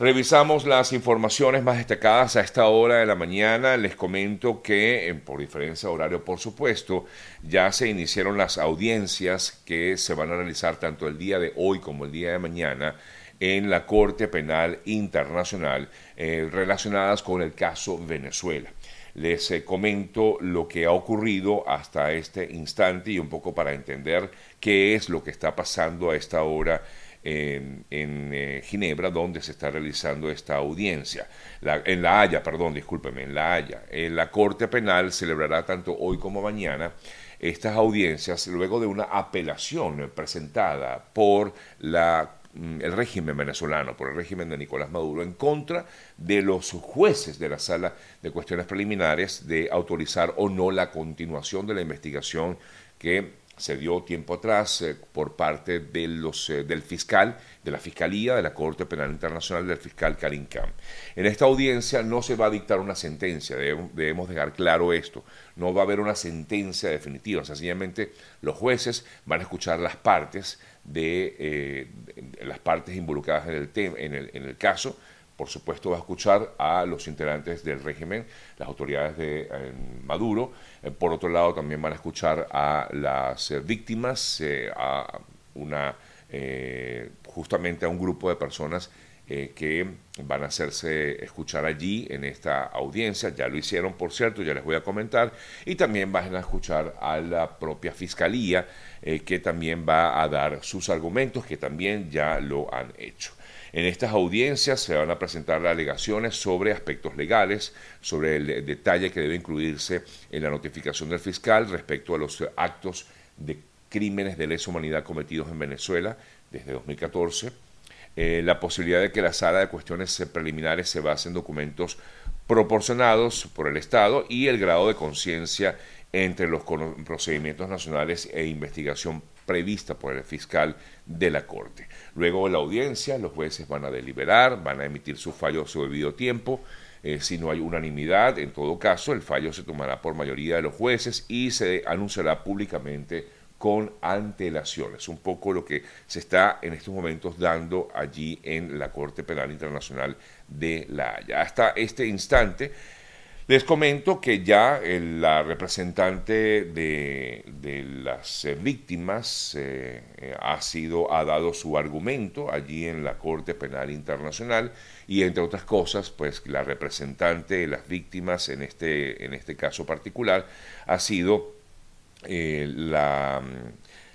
Revisamos las informaciones más destacadas a esta hora de la mañana. Les comento que, eh, por diferencia de horario, por supuesto, ya se iniciaron las audiencias que se van a realizar tanto el día de hoy como el día de mañana en la Corte Penal Internacional eh, relacionadas con el caso Venezuela. Les eh, comento lo que ha ocurrido hasta este instante y un poco para entender qué es lo que está pasando a esta hora en, eh, Ginebra, donde se está realizando esta audiencia. en La Haya, perdón, discúlpeme, en La Haya. En la Corte Penal celebrará tanto hoy como mañana estas audiencias luego de una apelación presentada por la mm, el régimen venezolano, por el régimen de Nicolás Maduro, en contra de los jueces de la sala de cuestiones preliminares de autorizar o no la continuación de la investigación que se dio tiempo atrás eh, por parte de los, eh, del fiscal, de la Fiscalía de la Corte Penal Internacional, del fiscal Karim Khan. En esta audiencia no se va a dictar una sentencia, debemos, dejar claro esto, no va a haber una sentencia definitiva, sencillamente los jueces van a escuchar las partes de, eh, las partes involucradas en el, en el, en el caso, por supuesto va a escuchar a los integrantes del régimen, las autoridades de Maduro. Eh, por otro lado, también van a escuchar a las eh, víctimas, eh, a una, justamente a un grupo de personas que van a hacerse escuchar allí en esta audiencia. Ya lo hicieron, por cierto, ya les voy a comentar. Y también van a escuchar a la propia fiscalía, que también va a dar sus argumentos, que también ya lo han hecho. En estas audiencias se van a presentar alegaciones sobre aspectos legales, sobre el detalle que debe incluirse en la notificación del fiscal respecto a los actos de crímenes de lesa humanidad cometidos en Venezuela desde 2014, eh, la posibilidad de que la sala de cuestiones preliminares se base en documentos proporcionados por el Estado y el grado de conciencia entre los procedimientos nacionales e investigación prevista por el fiscal de la Corte. Luego la audiencia, los jueces van a deliberar, van a emitir su fallo a su debido tiempo. Eh, si no hay unanimidad, en todo caso, el fallo se tomará por mayoría de los jueces y se anunciará públicamente con antelaciones. Un poco lo que se está en estos momentos dando allí en la Corte Penal Internacional de La Haya. Hasta este instante, les comento que ya la representante de, las eh, víctimas eh, eh, ha sido ha dado su argumento allí en la Corte Penal Internacional y entre otras cosas, pues la representante de las víctimas en este en este caso particular ha sido la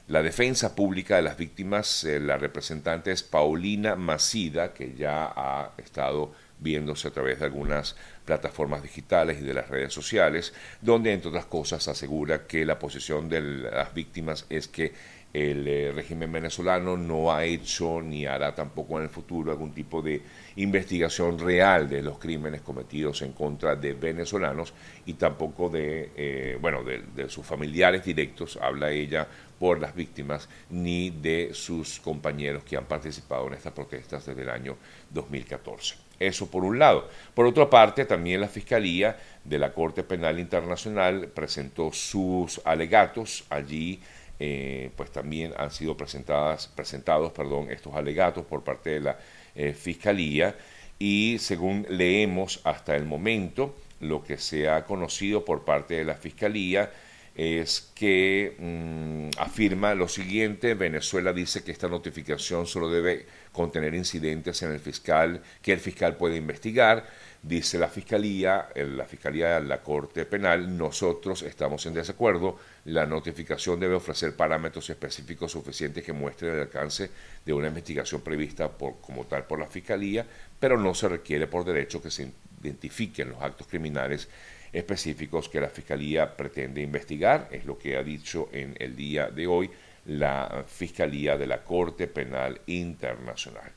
la defensa pública de las víctimas, la representante es Paulina Macida, que ya ha estado viéndose a través de algunas plataformas digitales y de las redes sociales, donde entre otras cosas asegura que la posición de las víctimas es que el eh, régimen venezolano no ha hecho ni hará tampoco en el futuro algún tipo de investigación real de los crímenes cometidos en contra de venezolanos y tampoco de, eh, bueno, de sus familiares directos, habla ella por las víctimas, ni de sus compañeros que han participado en estas protestas desde el año 2014. Eso por un lado. Por otra parte, también la Fiscalía de la Corte Penal Internacional presentó sus alegatos. Allí, eh, pues también han sido presentadas, presentados perdón, estos alegatos por parte de la eh, Fiscalía. Y según leemos hasta el momento, lo que se ha conocido por parte de la Fiscalía es que mm, afirma lo siguiente, Venezuela dice que esta notificación solo debe contener incidentes en el fiscal, que el fiscal puede investigar, dice la Fiscalía, la Fiscalía la Corte Penal, nosotros estamos en desacuerdo, la notificación debe ofrecer parámetros específicos suficientes que muestren el alcance de una investigación prevista por, como tal por la Fiscalía, pero no se requiere por derecho que se identifiquen los actos criminales específicos que la Fiscalía pretende investigar, es lo que ha dicho en el día de hoy la Fiscalía de la Corte Penal Internacional.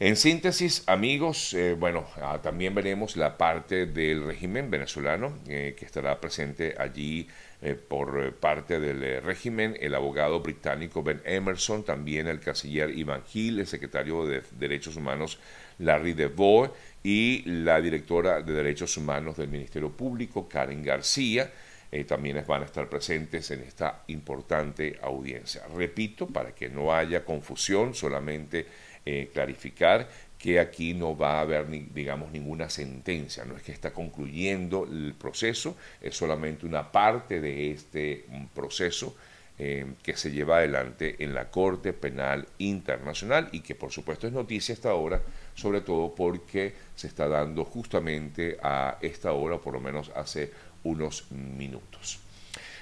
En síntesis, amigos, eh, bueno, ah, también veremos la parte del régimen venezolano eh, que estará presente allí eh, por parte del régimen, el abogado británico Ben Emerson, también el canciller Ivan Hill, el secretario de Derechos Humanos Larry DeVoe y la directora de Derechos Humanos del Ministerio Público, Karen García, eh, también van a estar presentes en esta importante audiencia. Repito, para que no haya confusión, solamente eh, clarificar que aquí no va a haber, digamos, ninguna sentencia, no es que está concluyendo el proceso, es solamente una parte de este proceso eh, que se lleva adelante en la Corte Penal Internacional y que por supuesto es noticia hasta ahora, sobre todo porque se está dando justamente a esta hora, por lo menos hace unos minutos.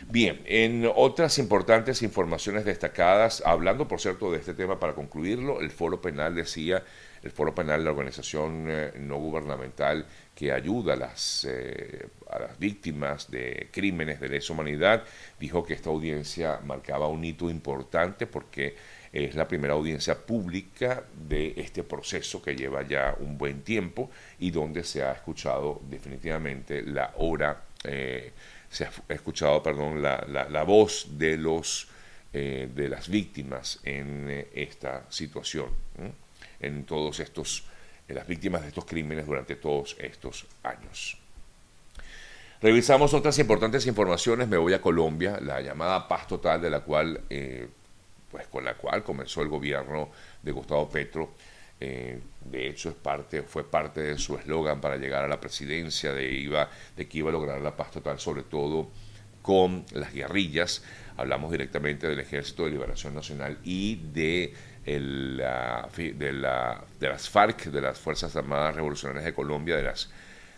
Bien, en otras importantes informaciones destacadas, hablando por cierto de este tema para concluirlo, el Foro Penal decía el Foro Penal, la organización eh, no gubernamental que ayuda a las, eh, a las víctimas de crímenes de lesa humanidad, dijo que esta audiencia marcaba un hito importante porque es la primera audiencia pública de este proceso que lleva ya un buen tiempo y donde se ha escuchado definitivamente la hora, eh, se ha escuchado, perdón, la, la, voz de los de las víctimas en esta situación en todos estos, en las víctimas de estos crímenes durante todos estos años. Revisamos otras importantes informaciones. Me voy a Colombia, la llamada paz total de la cual, eh, pues con la cual comenzó el gobierno de Gustavo Petro. Eh, de hecho, es parte, fue parte de su eslogan para llegar a la presidencia de, iba, de que iba a lograr la paz total, sobre todo con las guerrillas. Hablamos directamente del Ejército de Liberación Nacional y de la, de, las FARC, de las Fuerzas Armadas Revolucionarias de Colombia, de las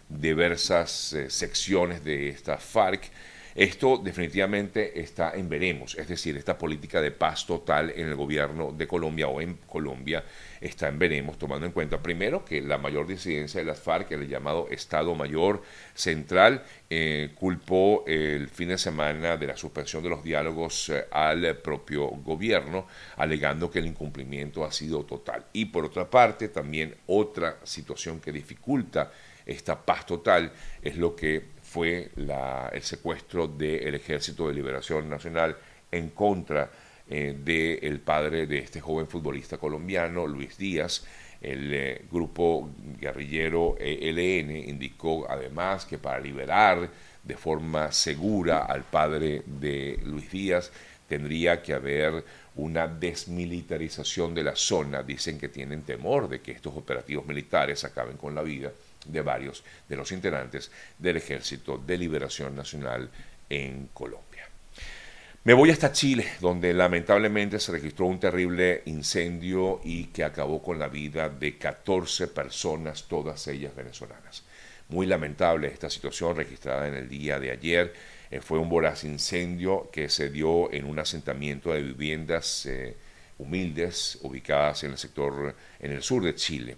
diversas eh, secciones de esta FARC esto definitivamente está en veremos, es decir, esta política de paz total en el gobierno de Colombia o en Colombia está en veremos, tomando en cuenta primero que la mayor disidencia de las FARC, el llamado Estado Mayor Central, eh, culpó el fin de semana de la suspensión de los diálogos eh, al propio gobierno, alegando que el incumplimiento ha sido total. Y por otra parte, también otra situación que dificulta esta paz total es lo que fue el secuestro del Ejército de Liberación Nacional en contra eh, del padre de este joven futbolista colombiano, Luis Díaz. El eh, grupo guerrillero ELN indicó además que para liberar de forma segura al padre de Luis Díaz tendría que haber una desmilitarización de la zona. Dicen que tienen temor de que estos operativos militares acaben con la vida de varios de los integrantes del Ejército de Liberación Nacional en Colombia. Me voy hasta Chile, donde lamentablemente se registró un terrible incendio y que acabó con la vida de 14 personas, todas ellas venezolanas. Muy lamentable esta situación registrada en el día de ayer. Eh, fue un voraz incendio que se dio en un asentamiento de viviendas eh, humildes ubicadas en el sector, en el sur de Chile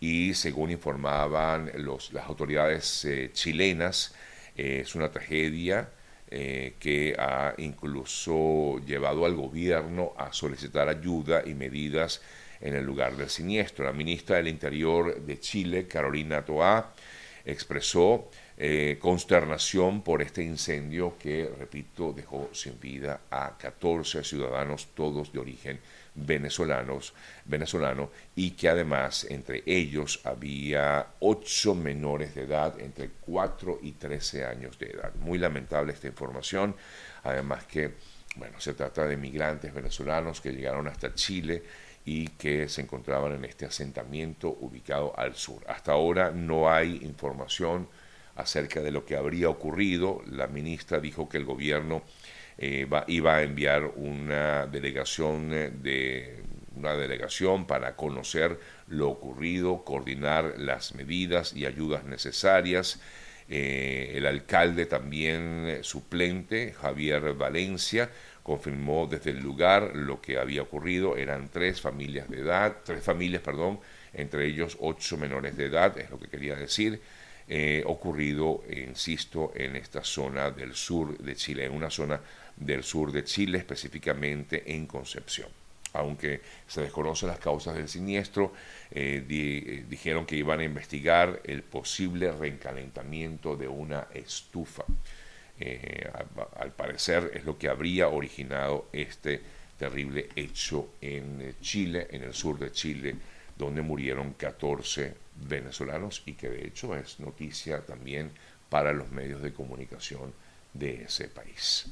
y según informaban los, las autoridades eh, chilenas, eh, es una tragedia eh, que ha incluso llevado al gobierno a solicitar ayuda y medidas en el lugar del siniestro. La ministra del Interior de Chile, Carolina Toá, expresó consternación por este incendio que, repito, dejó sin vida a 14 ciudadanos, todos de origen venezolanos, venezolano y que además entre ellos había ocho menores de edad entre 4 y 13 años de edad. Muy lamentable esta información, además que bueno, se trata de migrantes venezolanos que llegaron hasta Chile y que se encontraban en este asentamiento ubicado al sur. Hasta ahora no hay información acerca de lo que habría ocurrido. La ministra dijo que el gobierno eh, iba a enviar una delegación eh, de una delegación para conocer lo ocurrido, coordinar las medidas y ayudas necesarias. Eh, el alcalde también suplente, Javier Valencia, confirmó desde el lugar lo que había ocurrido. Eran tres familias de edad, tres familias, perdón, entre ellos ocho menores de edad, es lo que quería decir. Ocurrido, insisto, en esta zona del sur de Chile, en una zona del sur de Chile, específicamente en Concepción. Aunque se desconocen las causas del siniestro, eh, eh, dijeron que iban a investigar el posible reencalentamiento de una estufa. Eh, al parecer es lo que habría originado este terrible hecho en Chile, en el sur de Chile, donde murieron 14 venezolanos y que de hecho es noticia también para los medios de comunicación de ese país.